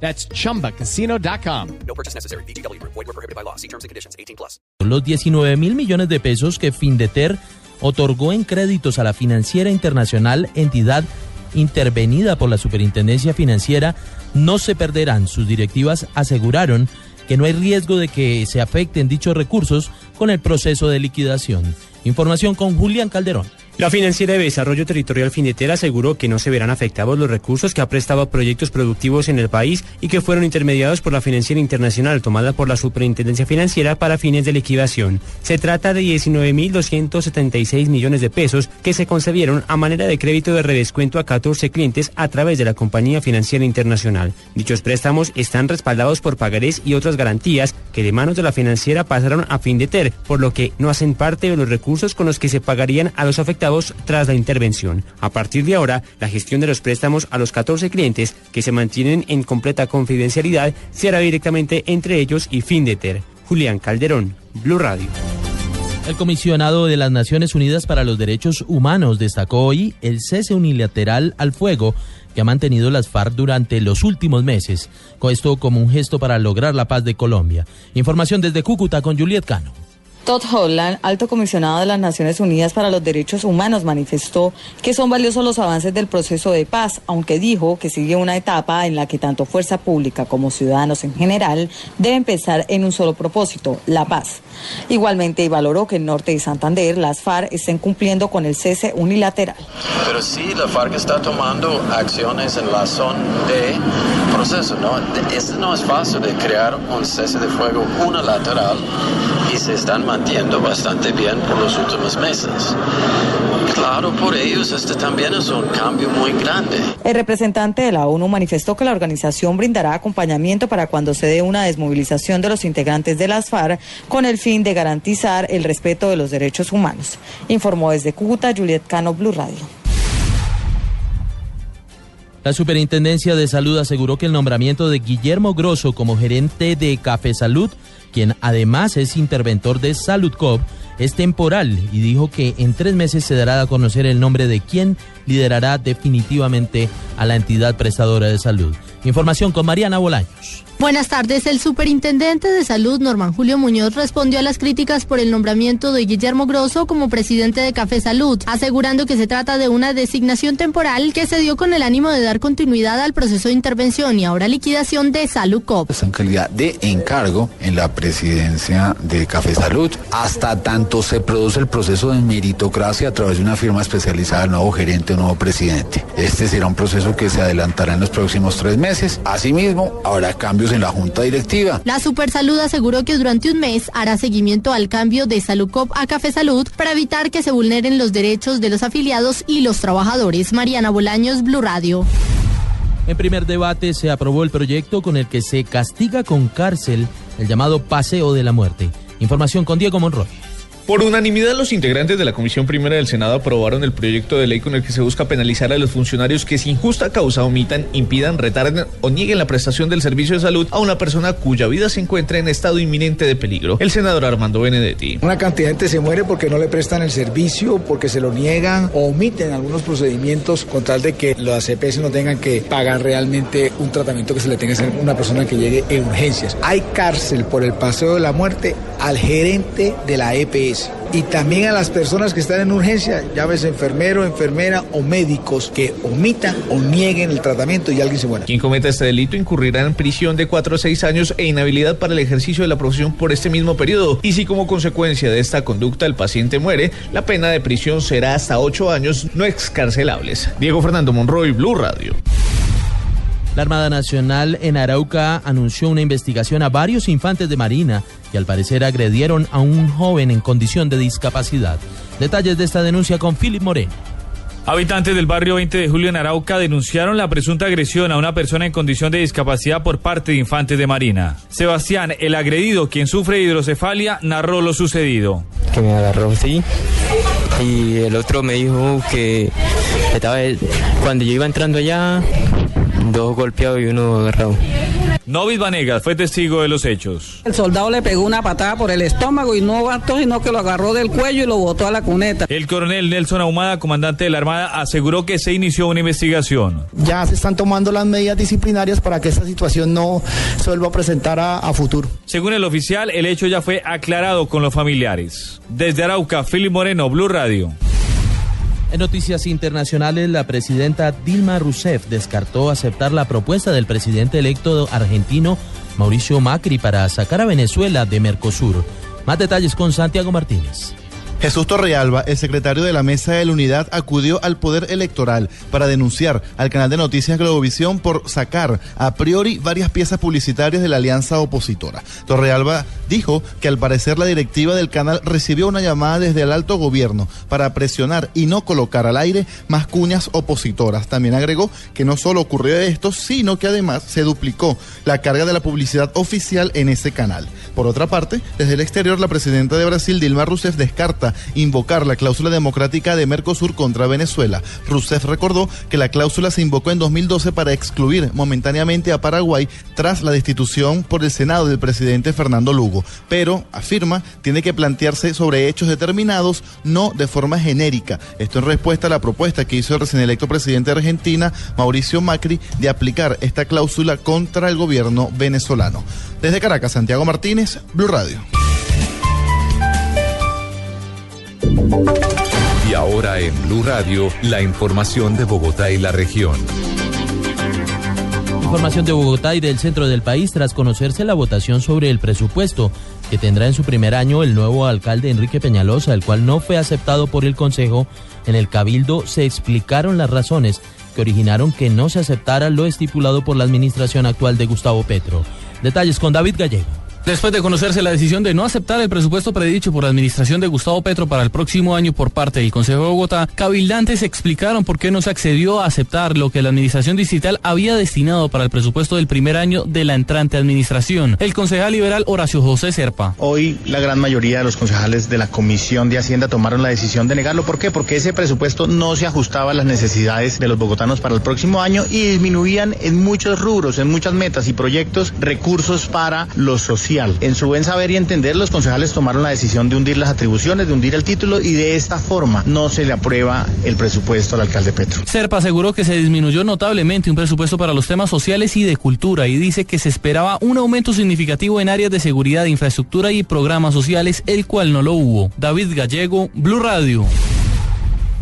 That's chumbacasino.com. No purchase necessary. BGW. Void were prohibited by law. See terms and conditions. 18 plus. Los 19 mil millones de pesos que Findeter otorgó en créditos a la financiera internacional, entidad intervenida por la Superintendencia Financiera, no se perderán. Sus directivas aseguraron que no hay riesgo de que se afecten dichos recursos con el proceso de liquidación. Información con Julián Calderón. La financiera de Desarrollo Territorial Findeter aseguró que no se verán afectados los recursos que ha prestado a proyectos productivos en el país y que fueron intermediados por la financiera internacional tomada por la Superintendencia Financiera para fines de liquidación. Se trata de 19.276 millones de pesos que se concedieron a manera de crédito de redescuento a 14 clientes a través de la compañía financiera internacional. Dichos préstamos están respaldados por pagarés y otras garantías que de manos de la financiera pasaron a Findeter, por lo que no hacen parte de los recursos con los que se pagarían a los afectados tras la intervención. A partir de ahora, la gestión de los préstamos a los 14 clientes que se mantienen en completa confidencialidad se hará directamente entre ellos y Findeter. Julián Calderón, Blue Radio. El comisionado de las Naciones Unidas para los Derechos Humanos destacó hoy el cese unilateral al fuego que ha mantenido las FARC durante los últimos meses, con esto como un gesto para lograr la paz de Colombia. Información desde Cúcuta con Juliet Cano. Todd Holland, alto comisionado de las Naciones Unidas para los Derechos Humanos, manifestó que son valiosos los avances del proceso de paz, aunque dijo que sigue una etapa en la que tanto fuerza pública como ciudadanos en general deben pensar en un solo propósito, la paz. Igualmente valoró que en Norte y Santander las FARC estén cumpliendo con el cese unilateral. Pero sí, la FARC está tomando acciones en la zona de proceso, ¿no? Este no es fácil de crear un cese de fuego unilateral y se están manteniendo bastante bien por los últimos meses. Claro, por ellos este también es un cambio muy grande. El representante de la ONU manifestó que la organización brindará acompañamiento para cuando se dé una desmovilización de los integrantes de las FARC con el fin de garantizar el respeto de los derechos humanos. Informó desde Cúcuta Juliet Cano, Blue Radio. La Superintendencia de Salud aseguró que el nombramiento de Guillermo Grosso como gerente de Café Salud, quien además es interventor de Salud Cop, es temporal y dijo que en tres meses se dará a conocer el nombre de quien liderará definitivamente a la entidad prestadora de salud. Información con Mariana Bolaños. Buenas tardes. El superintendente de salud, Norman Julio Muñoz, respondió a las críticas por el nombramiento de Guillermo Grosso como presidente de Café Salud, asegurando que se trata de una designación temporal que se dio con el ánimo de dar continuidad al proceso de intervención y ahora liquidación de Salud Cop. Está en calidad de encargo en la presidencia de Café Salud. Hasta tanto se produce el proceso de meritocracia a través de una firma especializada, el nuevo gerente nuevo presidente. Este será un proceso que se adelantará en los próximos tres meses. Asimismo, habrá cambios en la junta directiva. La Supersalud aseguró que durante un mes hará seguimiento al cambio de Salucop a Café Salud para evitar que se vulneren los derechos de los afiliados y los trabajadores. Mariana Bolaños, Blue Radio. En primer debate se aprobó el proyecto con el que se castiga con cárcel el llamado Paseo de la Muerte. Información con Diego Monroy. Por unanimidad, los integrantes de la Comisión Primera del Senado aprobaron el proyecto de ley con el que se busca penalizar a los funcionarios que sin justa causa omitan, impidan, retarden o nieguen la prestación del servicio de salud a una persona cuya vida se encuentra en estado inminente de peligro. El senador Armando Benedetti. Una cantidad de gente se muere porque no le prestan el servicio, porque se lo niegan o omiten algunos procedimientos con tal de que las EPS no tengan que pagar realmente un tratamiento que se le tenga a hacer a una persona que llegue en urgencias. Hay cárcel por el paseo de la muerte al gerente de la EPS y también a las personas que están en urgencia, llámese enfermero, enfermera o médicos que omitan o nieguen el tratamiento y alguien se muera. Quien cometa este delito incurrirá en prisión de 4 a 6 años e inhabilidad para el ejercicio de la profesión por este mismo periodo. Y si como consecuencia de esta conducta el paciente muere, la pena de prisión será hasta 8 años no excarcelables. Diego Fernando Monroy, Blue Radio. La Armada Nacional en Arauca anunció una investigación a varios infantes de Marina que al parecer agredieron a un joven en condición de discapacidad. Detalles de esta denuncia con Philip Moreno. Habitantes del barrio 20 de Julio en Arauca denunciaron la presunta agresión a una persona en condición de discapacidad por parte de infantes de Marina. Sebastián, el agredido, quien sufre hidrocefalia, narró lo sucedido. Que me agarró, sí. Y el otro me dijo que estaba cuando yo iba entrando allá, dos golpeados y uno agarrado. Novis Vanegas fue testigo de los hechos. El soldado le pegó una patada por el estómago y no bastó, sino que lo agarró del cuello y lo botó a la cuneta. El coronel Nelson Ahumada, comandante de la Armada, aseguró que se inició una investigación. Ya se están tomando las medidas disciplinarias para que esta situación no se vuelva a presentar a, a futuro. Según el oficial, el hecho ya fue aclarado con los familiares. Desde Arauca, Philip Moreno, Blue Radio. En noticias internacionales, la presidenta Dilma Rousseff descartó aceptar la propuesta del presidente electo argentino Mauricio Macri para sacar a Venezuela de Mercosur. Más detalles con Santiago Martínez. Jesús Torrealba, el secretario de la Mesa de la Unidad, acudió al Poder Electoral para denunciar al canal de noticias Globovisión por sacar a priori varias piezas publicitarias de la alianza opositora. Torrealba dijo que al parecer la directiva del canal recibió una llamada desde el alto gobierno para presionar y no colocar al aire más cuñas opositoras. También agregó que no solo ocurrió esto, sino que además se duplicó la carga de la publicidad oficial en ese canal. Por otra parte, desde el exterior, la presidenta de Brasil, Dilma Rousseff, descarta invocar la cláusula democrática de Mercosur contra Venezuela. Rousseff recordó que la cláusula se invocó en 2012 para excluir momentáneamente a Paraguay tras la destitución por el Senado del presidente Fernando Lugo, pero, afirma, tiene que plantearse sobre hechos determinados, no de forma genérica. Esto en respuesta a la propuesta que hizo el recién electo presidente de Argentina, Mauricio Macri, de aplicar esta cláusula contra el gobierno venezolano. Desde Caracas, Santiago Martínez, Blue Radio. Y ahora en Blue Radio, la información de Bogotá y la región. Información de Bogotá y del centro del país tras conocerse la votación sobre el presupuesto que tendrá en su primer año el nuevo alcalde Enrique Peñalosa, el cual no fue aceptado por el Consejo. En el Cabildo se explicaron las razones que originaron que no se aceptara lo estipulado por la administración actual de Gustavo Petro. Detalles con David Gallego. Después de conocerse la decisión de no aceptar el presupuesto predicho por la administración de Gustavo Petro para el próximo año por parte del Consejo de Bogotá, cabildantes explicaron por qué no se accedió a aceptar lo que la administración distrital había destinado para el presupuesto del primer año de la entrante administración. El concejal liberal Horacio José Serpa. Hoy la gran mayoría de los concejales de la Comisión de Hacienda tomaron la decisión de negarlo. ¿Por qué? Porque ese presupuesto no se ajustaba a las necesidades de los bogotanos para el próximo año y disminuían en muchos rubros, en muchas metas y proyectos recursos para lo En su buen saber y entender, los concejales tomaron la decisión de hundir las atribuciones, de hundir el título y de esta forma no se le aprueba el presupuesto al alcalde Petro. Serpa aseguró que se disminuyó notablemente un presupuesto para los temas sociales y de cultura y dice que se esperaba un aumento significativo en áreas de seguridad, infraestructura y programas sociales, el cual no lo hubo. David Gallego, Blue Radio.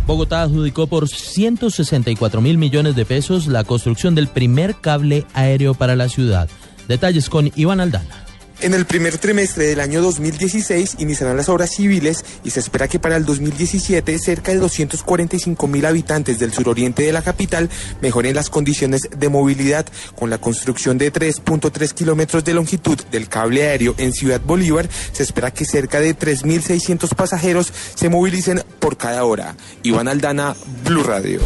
Bogotá adjudicó por 164 mil millones de pesos la construcción del primer cable aéreo para la ciudad. Detalles con Iván Aldana. En el primer trimestre del año 2016 iniciarán las obras civiles y se espera que para el 2017 cerca de 245 mil habitantes del suroriente de la capital mejoren las condiciones de movilidad con la construcción de 3.3 kilómetros de longitud del cable aéreo en Ciudad Bolívar. Se espera que cerca de 3.600 pasajeros se movilicen por cada hora. Iván Aldana, Blue Radio.